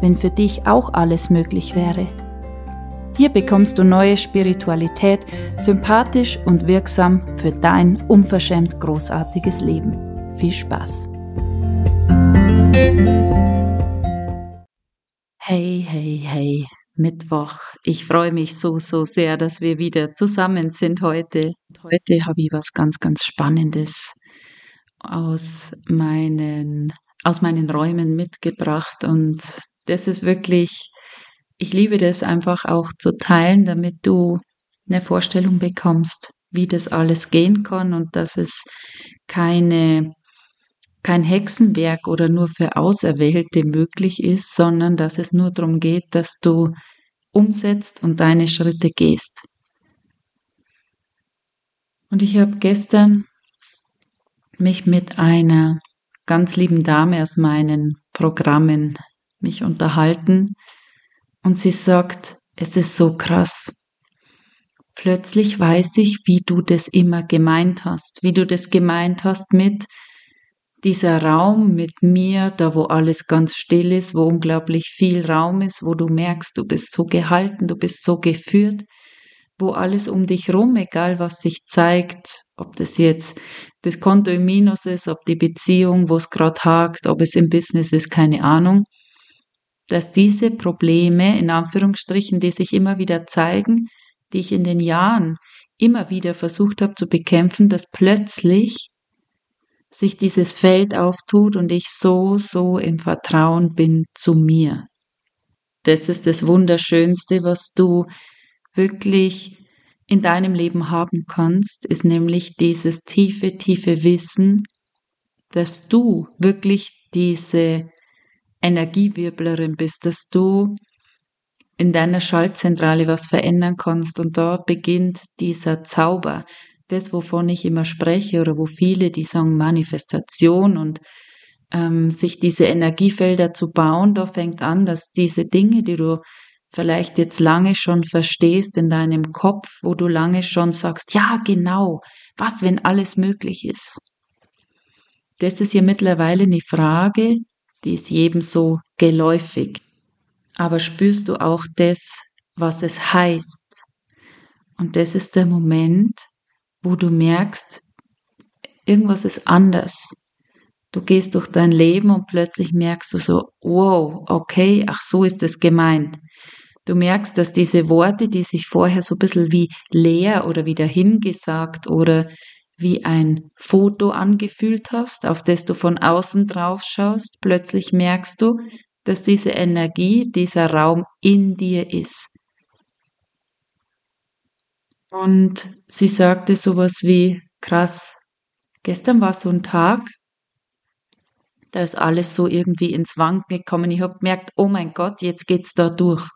wenn für dich auch alles möglich wäre. Hier bekommst du neue Spiritualität, sympathisch und wirksam für dein unverschämt großartiges Leben. Viel Spaß! Hey, hey, hey, Mittwoch. Ich freue mich so, so sehr, dass wir wieder zusammen sind heute. Heute habe ich was ganz, ganz Spannendes aus meinen, aus meinen Räumen mitgebracht und das ist wirklich, ich liebe das einfach auch zu teilen, damit du eine Vorstellung bekommst, wie das alles gehen kann und dass es keine, kein Hexenwerk oder nur für Auserwählte möglich ist, sondern dass es nur darum geht, dass du umsetzt und deine Schritte gehst. Und ich habe gestern mich mit einer ganz lieben Dame aus meinen Programmen mich unterhalten und sie sagt, es ist so krass. Plötzlich weiß ich, wie du das immer gemeint hast, wie du das gemeint hast mit dieser Raum mit mir, da wo alles ganz still ist, wo unglaublich viel Raum ist, wo du merkst, du bist so gehalten, du bist so geführt, wo alles um dich rum, egal was sich zeigt, ob das jetzt das Konto im Minus ist, ob die Beziehung, wo es gerade hakt, ob es im Business ist, keine Ahnung, dass diese Probleme, in Anführungsstrichen, die sich immer wieder zeigen, die ich in den Jahren immer wieder versucht habe zu bekämpfen, dass plötzlich sich dieses Feld auftut und ich so, so im Vertrauen bin zu mir. Das ist das Wunderschönste, was du wirklich in deinem Leben haben kannst, ist nämlich dieses tiefe, tiefe Wissen, dass du wirklich diese Energiewirblerin bist, dass du in deiner Schaltzentrale was verändern kannst und dort beginnt dieser Zauber. Das, wovon ich immer spreche oder wo viele, die sagen Manifestation und ähm, sich diese Energiefelder zu bauen, da fängt an, dass diese Dinge, die du vielleicht jetzt lange schon verstehst in deinem Kopf, wo du lange schon sagst, ja genau, was, wenn alles möglich ist. Das ist ja mittlerweile eine Frage, die ist jedem so geläufig. Aber spürst du auch das, was es heißt? Und das ist der Moment, wo du merkst, irgendwas ist anders. Du gehst durch dein Leben und plötzlich merkst du so, wow, okay, ach so ist es gemeint. Du merkst, dass diese Worte, die sich vorher so ein bisschen wie leer oder wieder hingesagt oder wie ein Foto angefühlt hast, auf das du von außen drauf schaust, plötzlich merkst du, dass diese Energie, dieser Raum in dir ist. Und sie sagte sowas wie, krass, gestern war so ein Tag, da ist alles so irgendwie ins Wanken gekommen. Ich habe gemerkt, oh mein Gott, jetzt geht's da durch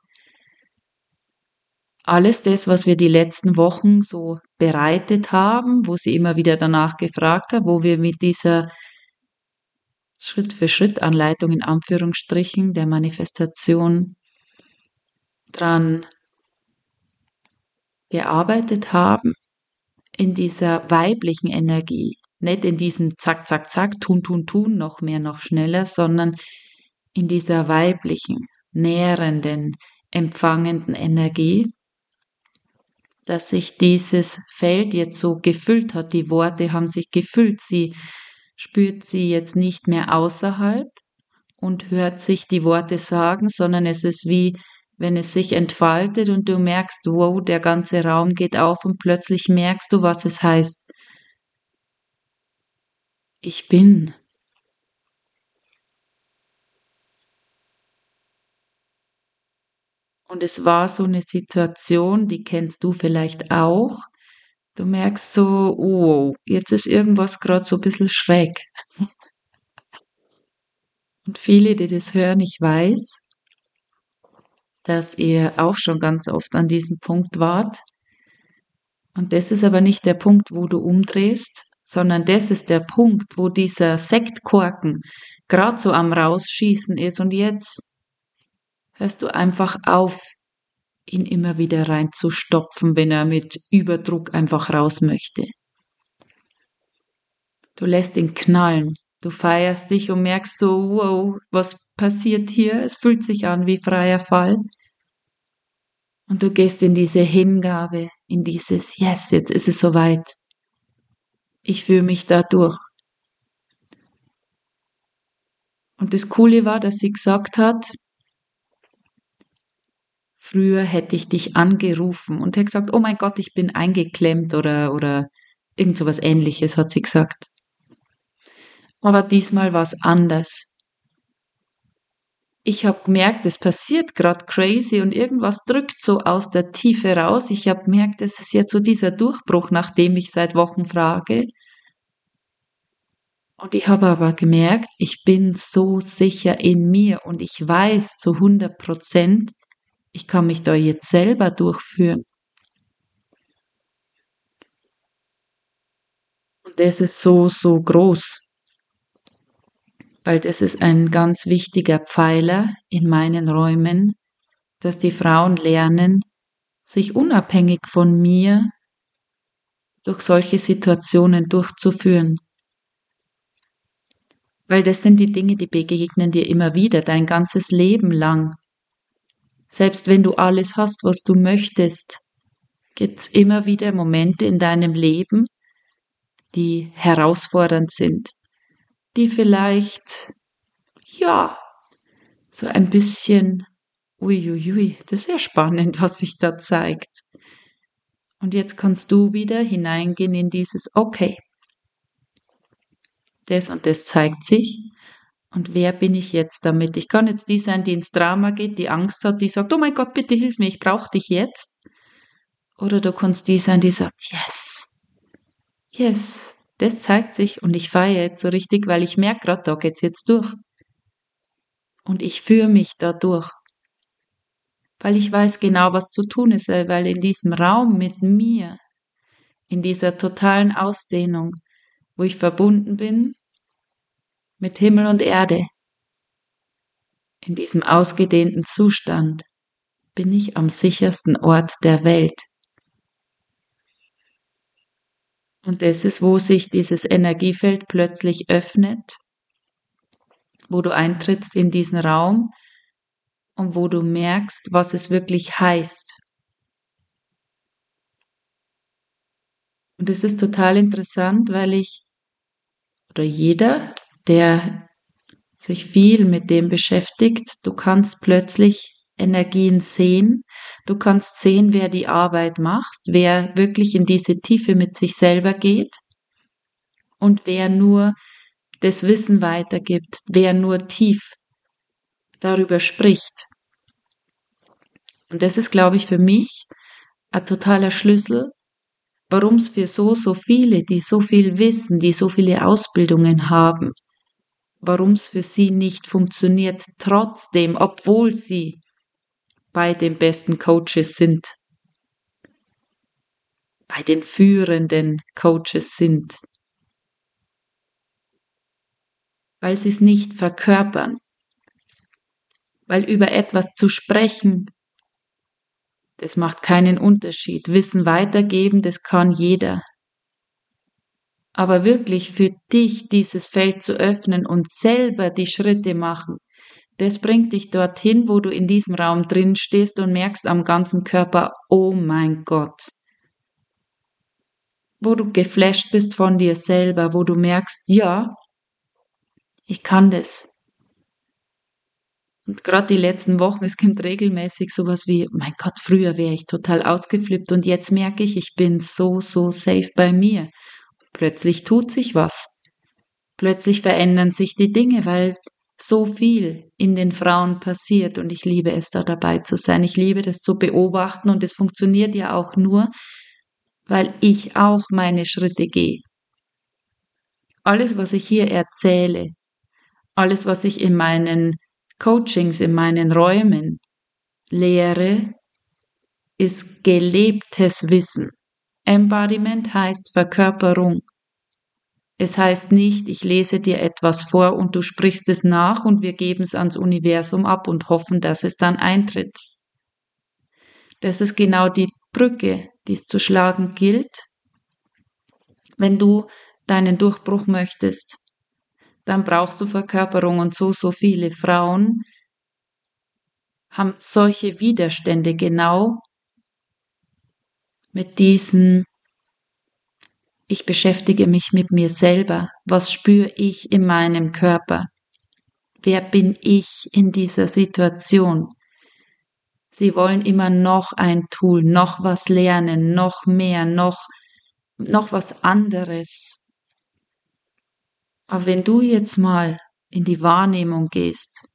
alles das, was wir die letzten Wochen so bereitet haben, wo sie immer wieder danach gefragt hat, wo wir mit dieser Schritt für Schritt Anleitung in Anführungsstrichen der Manifestation dran gearbeitet haben, in dieser weiblichen Energie, nicht in diesem Zack, Zack, Zack, tun, tun, tun, noch mehr, noch schneller, sondern in dieser weiblichen, nährenden, empfangenden Energie, dass sich dieses Feld jetzt so gefüllt hat. Die Worte haben sich gefüllt. Sie spürt sie jetzt nicht mehr außerhalb und hört sich die Worte sagen, sondern es ist wie wenn es sich entfaltet und du merkst, wow, der ganze Raum geht auf und plötzlich merkst du, was es heißt. Ich bin. Und es war so eine Situation, die kennst du vielleicht auch. Du merkst so, oh, jetzt ist irgendwas gerade so ein bisschen schräg. Und viele, die das hören, ich weiß, dass ihr auch schon ganz oft an diesem Punkt wart. Und das ist aber nicht der Punkt, wo du umdrehst, sondern das ist der Punkt, wo dieser Sektkorken gerade so am Rausschießen ist. Und jetzt hörst du einfach auf, ihn immer wieder reinzustopfen, wenn er mit Überdruck einfach raus möchte. Du lässt ihn knallen. Du feierst dich und merkst so, wow, was passiert hier? Es fühlt sich an wie freier Fall. Und du gehst in diese Hingabe, in dieses Yes, jetzt ist es soweit. Ich fühle mich da durch. Und das Coole war, dass sie gesagt hat, früher hätte ich dich angerufen und hätte gesagt, oh mein Gott, ich bin eingeklemmt oder, oder irgend so was ähnliches, hat sie gesagt. Aber diesmal war es anders. Ich habe gemerkt, es passiert gerade crazy und irgendwas drückt so aus der Tiefe raus. Ich habe gemerkt, es ist jetzt so dieser Durchbruch, nach dem ich seit Wochen frage. Und ich habe aber gemerkt, ich bin so sicher in mir und ich weiß zu 100 Prozent, ich kann mich da jetzt selber durchführen. Und das ist so, so groß weil das ist ein ganz wichtiger Pfeiler in meinen Räumen, dass die Frauen lernen, sich unabhängig von mir durch solche Situationen durchzuführen. Weil das sind die Dinge, die begegnen dir immer wieder, dein ganzes Leben lang. Selbst wenn du alles hast, was du möchtest, gibt's immer wieder Momente in deinem Leben, die herausfordernd sind, die vielleicht, ja, so ein bisschen, uiuiui, das ist sehr spannend, was sich da zeigt. Und jetzt kannst du wieder hineingehen in dieses, okay, das und das zeigt sich. Und wer bin ich jetzt damit? Ich kann jetzt die sein, die ins Drama geht, die Angst hat, die sagt, oh mein Gott, bitte hilf mir, ich brauche dich jetzt. Oder du kannst die sein, die sagt, yes, yes, das zeigt sich und ich feiere jetzt so richtig, weil ich merke gerade, da geht's jetzt durch. Und ich führe mich da durch. Weil ich weiß genau, was zu tun ist, weil in diesem Raum mit mir, in dieser totalen Ausdehnung, wo ich verbunden bin mit Himmel und Erde, in diesem ausgedehnten Zustand, bin ich am sichersten Ort der Welt. Und das ist, wo sich dieses Energiefeld plötzlich öffnet, wo du eintrittst in diesen Raum und wo du merkst, was es wirklich heißt. Und es ist total interessant, weil ich oder jeder, der sich viel mit dem beschäftigt, du kannst plötzlich Energien sehen. Du kannst sehen, wer die Arbeit macht, wer wirklich in diese Tiefe mit sich selber geht und wer nur das Wissen weitergibt, wer nur tief darüber spricht. Und das ist, glaube ich, für mich ein totaler Schlüssel, warum es für so, so viele, die so viel wissen, die so viele Ausbildungen haben, warum es für sie nicht funktioniert, trotzdem, obwohl sie bei den besten Coaches sind, bei den führenden Coaches sind, weil sie es nicht verkörpern, weil über etwas zu sprechen, das macht keinen Unterschied. Wissen weitergeben, das kann jeder. Aber wirklich für dich dieses Feld zu öffnen und selber die Schritte machen, das bringt dich dorthin, wo du in diesem Raum drin stehst und merkst am ganzen Körper, oh mein Gott. Wo du geflasht bist von dir selber, wo du merkst, ja, ich kann das. Und gerade die letzten Wochen, es kommt regelmäßig sowas wie, mein Gott, früher wäre ich total ausgeflippt und jetzt merke ich, ich bin so, so safe bei mir. Plötzlich tut sich was. Plötzlich verändern sich die Dinge, weil so viel in den Frauen passiert und ich liebe es, da dabei zu sein. Ich liebe das zu beobachten und es funktioniert ja auch nur, weil ich auch meine Schritte gehe. Alles, was ich hier erzähle, alles, was ich in meinen Coachings, in meinen Räumen Lehre ist gelebtes Wissen. Embodiment heißt Verkörperung. Es heißt nicht, ich lese dir etwas vor und du sprichst es nach und wir geben es ans Universum ab und hoffen, dass es dann eintritt. Das ist genau die Brücke, die es zu schlagen gilt, wenn du deinen Durchbruch möchtest. Dann brauchst du Verkörperung und so, so viele Frauen haben solche Widerstände genau mit diesen ich beschäftige mich mit mir selber. Was spüre ich in meinem Körper? Wer bin ich in dieser Situation? Sie wollen immer noch ein Tool, noch was lernen, noch mehr, noch, noch was anderes. Aber wenn du jetzt mal in die Wahrnehmung gehst,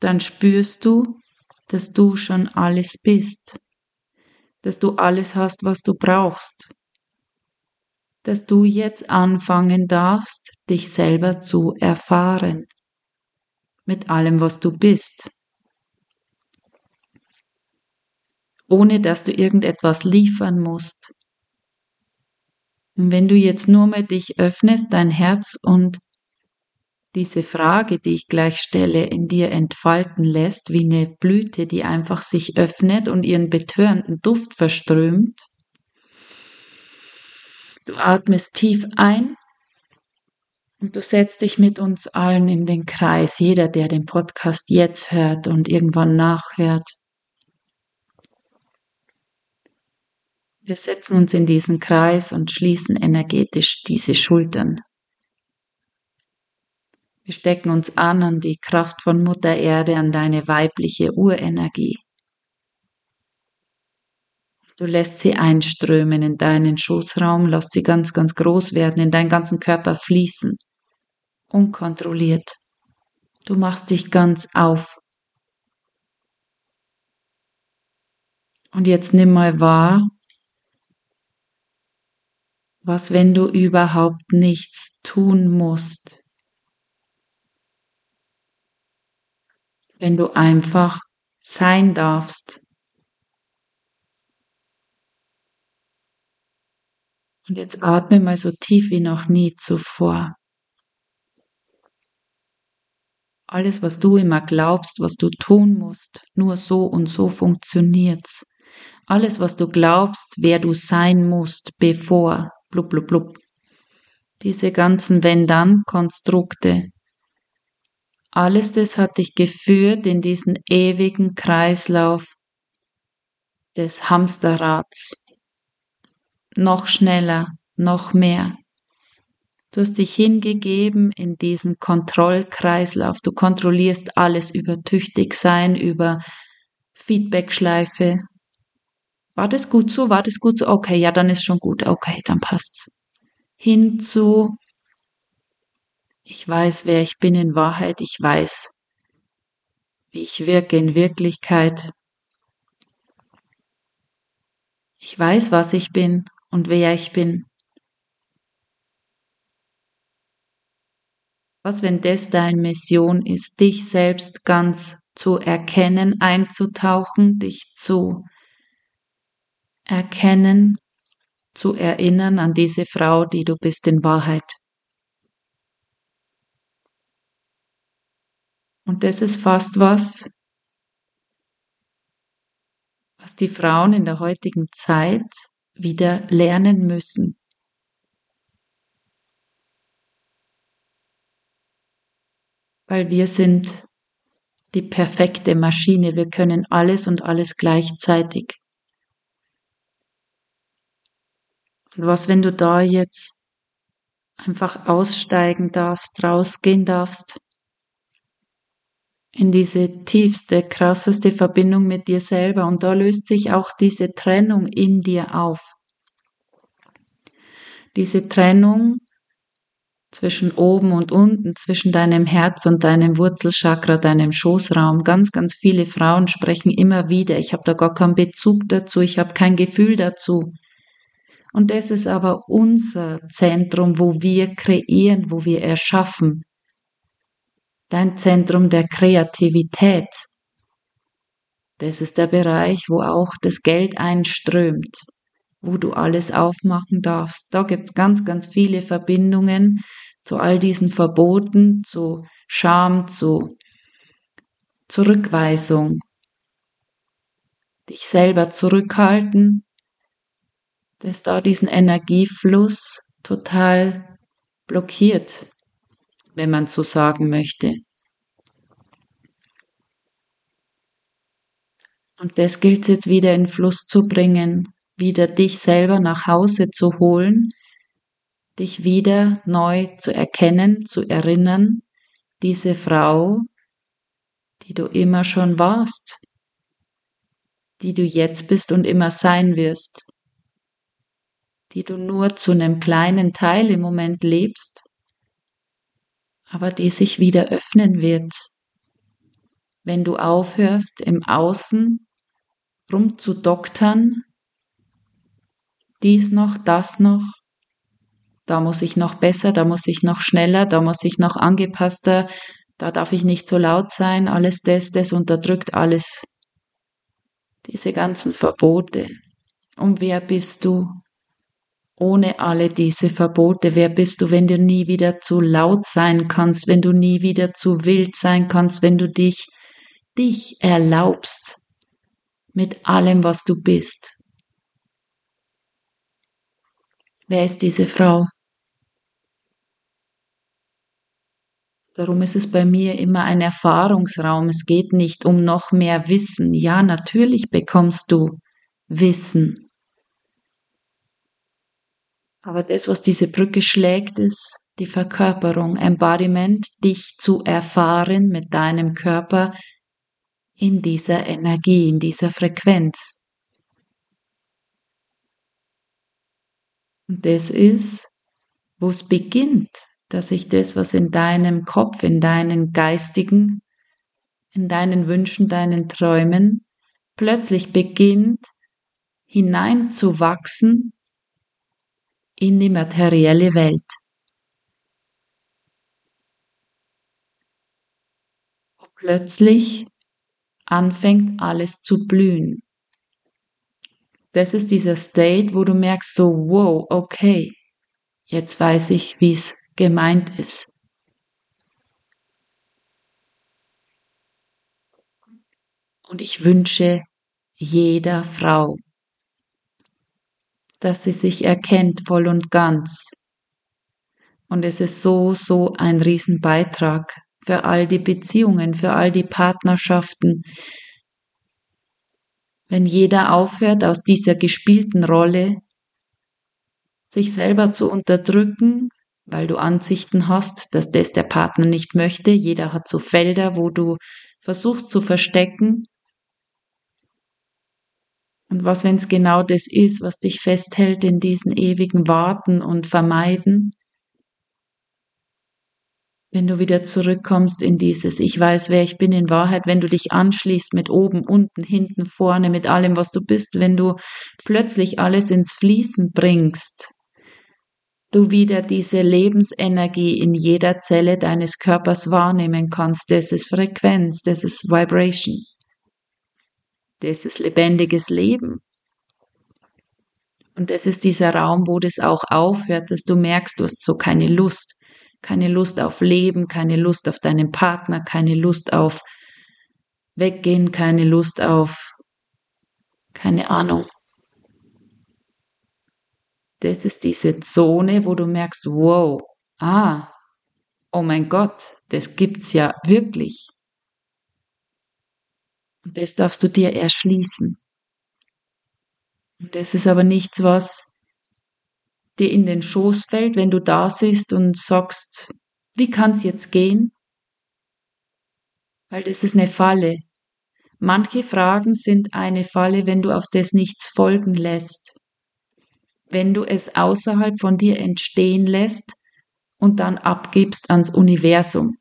dann spürst du, dass du schon alles bist, dass du alles hast, was du brauchst, dass du jetzt anfangen darfst, dich selber zu erfahren, mit allem, was du bist, ohne dass du irgendetwas liefern musst. Und wenn du jetzt nur mal dich öffnest, dein Herz und diese Frage, die ich gleich stelle, in dir entfalten lässt, wie eine Blüte, die einfach sich öffnet und ihren betörenden Duft verströmt. Du atmest tief ein und du setzt dich mit uns allen in den Kreis, jeder, der den Podcast jetzt hört und irgendwann nachhört. Wir setzen uns in diesen Kreis und schließen energetisch diese Schultern. Wir stecken uns an an die Kraft von Mutter Erde, an deine weibliche Urenergie. Du lässt sie einströmen in deinen Schoßraum, lass sie ganz, ganz groß werden, in deinen ganzen Körper fließen. Unkontrolliert. Du machst dich ganz auf. Und jetzt nimm mal wahr, was, wenn du überhaupt nichts tun musst? Wenn du einfach sein darfst. Und jetzt atme mal so tief wie noch nie zuvor. Alles, was du immer glaubst, was du tun musst, nur so und so funktioniert's. Alles, was du glaubst, wer du sein musst, bevor blub, blub, blub. Diese ganzen Wenn-Dann-Konstrukte. Alles das hat dich geführt in diesen ewigen Kreislauf des Hamsterrads. Noch schneller, noch mehr. Du hast dich hingegeben in diesen Kontrollkreislauf. Du kontrollierst alles über Tüchtigsein, über Feedbackschleife, war das gut so? War das gut so? Okay, ja, dann ist schon gut. Okay, dann passt's. Hinzu, ich weiß, wer ich bin in Wahrheit. Ich weiß, wie ich wirke in Wirklichkeit. Ich weiß, was ich bin und wer ich bin. Was, wenn das deine Mission ist, dich selbst ganz zu erkennen, einzutauchen, dich zu erkennen, zu erinnern an diese Frau, die du bist in Wahrheit. Und das ist fast was, was die Frauen in der heutigen Zeit wieder lernen müssen. Weil wir sind die perfekte Maschine, wir können alles und alles gleichzeitig. Und was, wenn du da jetzt einfach aussteigen darfst, rausgehen darfst in diese tiefste, krasseste Verbindung mit dir selber. Und da löst sich auch diese Trennung in dir auf. Diese Trennung zwischen oben und unten, zwischen deinem Herz und deinem Wurzelchakra, deinem Schoßraum. Ganz, ganz viele Frauen sprechen immer wieder, ich habe da gar keinen Bezug dazu, ich habe kein Gefühl dazu. Und das ist aber unser Zentrum, wo wir kreieren, wo wir erschaffen. Dein Zentrum der Kreativität, Das ist der Bereich, wo auch das Geld einströmt, wo du alles aufmachen darfst. Da gibt's ganz, ganz viele Verbindungen zu all diesen Verboten, zu Scham, zu Zurückweisung, dich selber zurückhalten, dass da diesen Energiefluss total blockiert, wenn man so sagen möchte. Und das gilt es jetzt wieder in Fluss zu bringen, wieder dich selber nach Hause zu holen, dich wieder neu zu erkennen, zu erinnern, diese Frau, die du immer schon warst, die du jetzt bist und immer sein wirst, die du nur zu einem kleinen Teil im Moment lebst, aber die sich wieder öffnen wird, wenn du aufhörst, im Außen rumzudoktern, dies noch, das noch, da muss ich noch besser, da muss ich noch schneller, da muss ich noch angepasster, da darf ich nicht so laut sein, alles das, das unterdrückt alles. Diese ganzen Verbote. Und wer bist du ohne alle diese Verbote? Wer bist du, wenn du nie wieder zu laut sein kannst, wenn du nie wieder zu wild sein kannst, wenn du dich, dich erlaubst mit allem, was du bist? Wer ist diese Frau? Darum ist es bei mir immer ein Erfahrungsraum. Es geht nicht um noch mehr Wissen. Ja, natürlich bekommst du Wissen. Aber das, was diese Brücke schlägt, ist die Verkörperung, Embodiment, dich zu erfahren mit deinem Körper in dieser Energie, in dieser Frequenz. Und das ist, wo es beginnt, dass sich das, was in deinem Kopf, in deinen geistigen, in deinen Wünschen, deinen Träumen plötzlich beginnt hineinzuwachsen in die materielle Welt. Plötzlich anfängt alles zu blühen. Das ist dieser State, wo du merkst so, wow, okay, jetzt weiß ich, wie es gemeint ist. Und ich wünsche jeder Frau, dass sie sich erkennt voll und ganz. Und es ist so, so ein Riesenbeitrag für all die Beziehungen, für all die Partnerschaften. Wenn jeder aufhört, aus dieser gespielten Rolle sich selber zu unterdrücken, weil du Ansichten hast, dass das der Partner nicht möchte. Jeder hat so Felder, wo du versuchst zu verstecken. Und was, wenn es genau das ist, was dich festhält in diesen ewigen Warten und Vermeiden? Wenn du wieder zurückkommst in dieses Ich weiß, wer ich bin in Wahrheit, wenn du dich anschließt mit oben, unten, hinten, vorne, mit allem, was du bist, wenn du plötzlich alles ins Fließen bringst, du wieder diese Lebensenergie in jeder Zelle deines Körpers wahrnehmen kannst. Das ist Frequenz, das ist Vibration. Das ist lebendiges Leben. Und das ist dieser Raum, wo das auch aufhört, dass du merkst, du hast so keine Lust. Keine Lust auf Leben, keine Lust auf deinen Partner, keine Lust auf Weggehen, keine Lust auf, keine Ahnung, das ist diese Zone, wo du merkst, wow, ah, oh mein Gott, das gibt's ja wirklich. Und das darfst du dir erschließen. Und das ist aber nichts, was dir in den Schoß fällt, wenn du da sitzt und sagst, wie kann's jetzt gehen? Weil das ist eine Falle. Manche Fragen sind eine Falle, wenn du auf das nichts folgen lässt wenn du es außerhalb von dir entstehen lässt und dann abgibst ans Universum.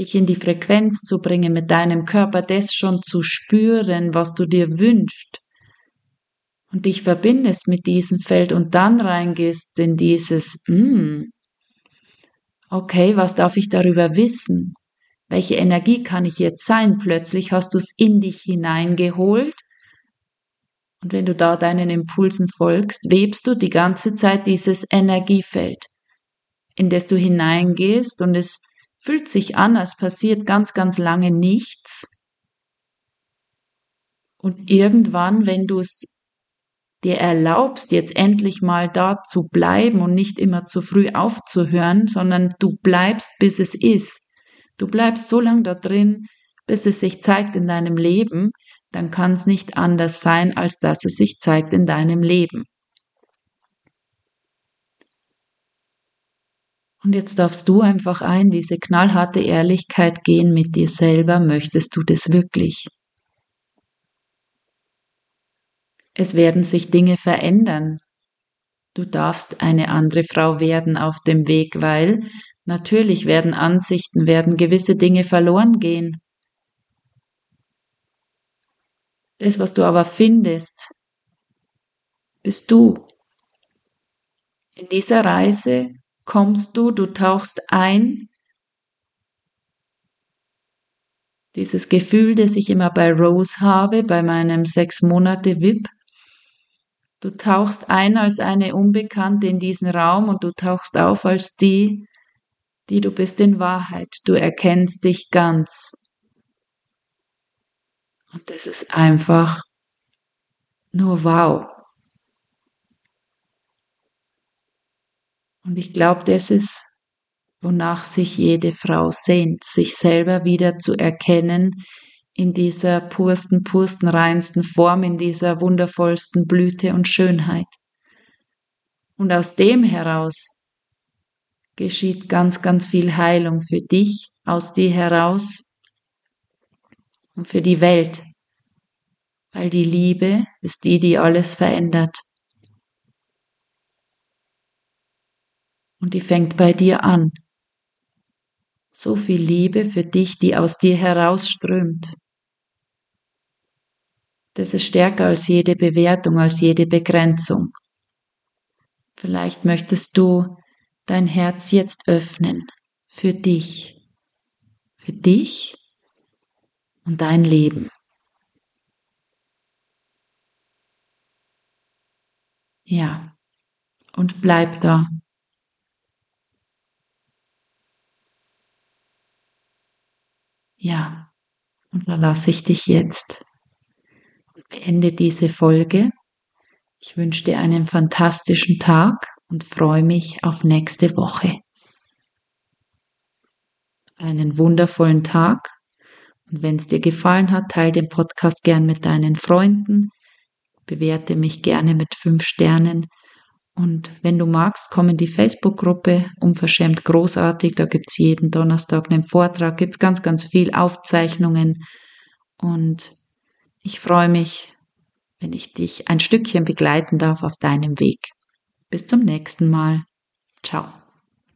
Dich in die Frequenz zu bringen, mit deinem Körper das schon zu spüren, was du dir wünschst und dich verbindest mit diesem Feld und dann reingehst in dieses, mm, okay, was darf ich darüber wissen? welche Energie kann ich jetzt sein? Plötzlich hast du es in dich hineingeholt. Und wenn du da deinen Impulsen folgst, webst du die ganze Zeit dieses Energiefeld, in das du hineingehst und es fühlt sich an, als passiert ganz, ganz lange nichts. Und irgendwann, wenn du es dir erlaubst, jetzt endlich mal da zu bleiben und nicht immer zu früh aufzuhören, sondern du bleibst, bis es ist, Du bleibst so lange da drin, bis es sich zeigt in deinem Leben, dann kann es nicht anders sein, als dass es sich zeigt in deinem Leben. Und jetzt darfst du einfach ein, diese knallharte Ehrlichkeit gehen mit dir selber. Möchtest du das wirklich? Es werden sich Dinge verändern. Du darfst eine andere Frau werden auf dem Weg, weil Natürlich werden Ansichten, werden gewisse Dinge verloren gehen. Das, was du aber findest, bist du. In dieser Reise kommst du, du tauchst ein. Dieses Gefühl, das ich immer bei Rose habe, bei meinem sechs Monate VIP. Du tauchst ein als eine Unbekannte in diesen Raum und du tauchst auf als die, die du bist in Wahrheit. Du erkennst dich ganz. Und das ist einfach nur wow. Und ich glaube, das ist, wonach sich jede Frau sehnt, sich selber wieder zu erkennen in dieser pursten, pursten, reinsten Form, in dieser wundervollsten Blüte und Schönheit. Und aus dem heraus geschieht ganz, ganz viel Heilung für dich aus dir heraus und für die Welt, weil die Liebe ist die, die alles verändert. Und die fängt bei dir an. So viel Liebe für dich, die aus dir herausströmt. Das ist stärker als jede Bewertung, als jede Begrenzung. Vielleicht möchtest du dein Herz jetzt öffnen für dich, für dich und dein Leben. Ja, und bleib da. Ja, und da lasse ich dich jetzt und beende diese Folge. Ich wünsche dir einen fantastischen Tag und freue mich auf nächste Woche. Einen wundervollen Tag und wenn es dir gefallen hat, teile den Podcast gern mit deinen Freunden, bewerte mich gerne mit fünf Sternen und wenn du magst, komm in die Facebook-Gruppe Unverschämt großartig. Da gibt's jeden Donnerstag einen Vortrag, gibt's ganz, ganz viel Aufzeichnungen. Und ich freue mich, wenn ich dich ein Stückchen begleiten darf auf deinem Weg. Bis zum nächsten Mal. Ciao.